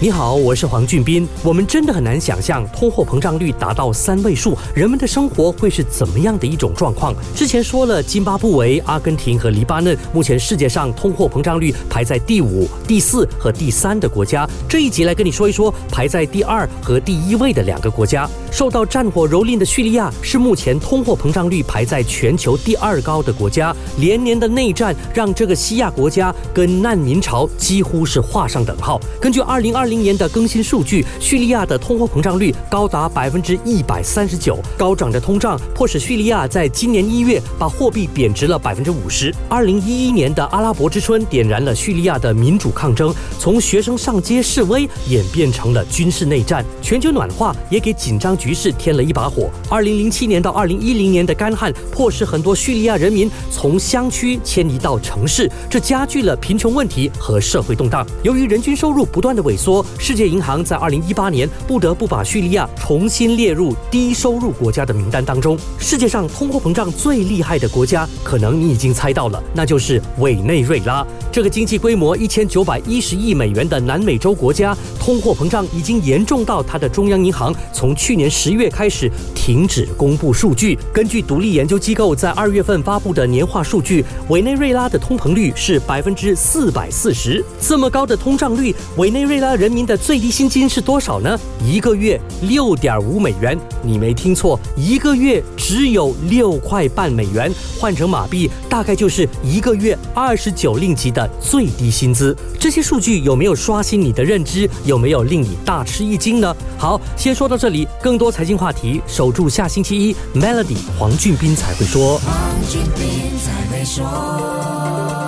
你好，我是黄俊斌。我们真的很难想象，通货膨胀率达到三位数，人们的生活会是怎么样的一种状况？之前说了，津巴布韦、阿根廷和黎巴嫩，目前世界上通货膨胀率排在第五、第四和第三的国家。这一集来跟你说一说，排在第二和第一位的两个国家。受到战火蹂躏的叙利亚，是目前通货膨胀率排在全球第二高的国家。连年的内战让这个西亚国家跟难民潮几乎是画上等号。根据二零二零年的更新数据，叙利亚的通货膨胀率高达百分之一百三十九，高涨的通胀迫使叙利亚在今年一月把货币贬值了百分之五十。二零一一年的阿拉伯之春点燃了叙利亚的民主抗争，从学生上街示威演变成了军事内战。全球暖化也给紧张局势添了一把火。二零零七年到二零一零年的干旱迫使很多叙利亚人民从乡区迁移到城市，这加剧了贫穷问题和社会动荡。由于人均收入不断的萎缩，世界银行在二零一八年不得不把叙利亚重新列入低收入国家的名单当中。世界上通货膨胀最厉害的国家，可能你已经猜到了，那就是委内瑞拉。这个经济规模一千九百一十亿美元的南美洲国家，通货膨胀已经严重到它的中央银行从去年十月开始停止公布数据。根据独立研究机构在二月份发布的年化数据，委内瑞拉的通膨率是百分之四百四十。这么高的通胀率，委内瑞拉人人民的最低薪金是多少呢？一个月六点五美元，你没听错，一个月只有六块半美元，换成马币大概就是一个月二十九令吉的最低薪资。这些数据有没有刷新你的认知？有没有令你大吃一惊呢？好，先说到这里，更多财经话题，守住下星期一 Melody 黄俊斌才会说。黄俊斌才会说。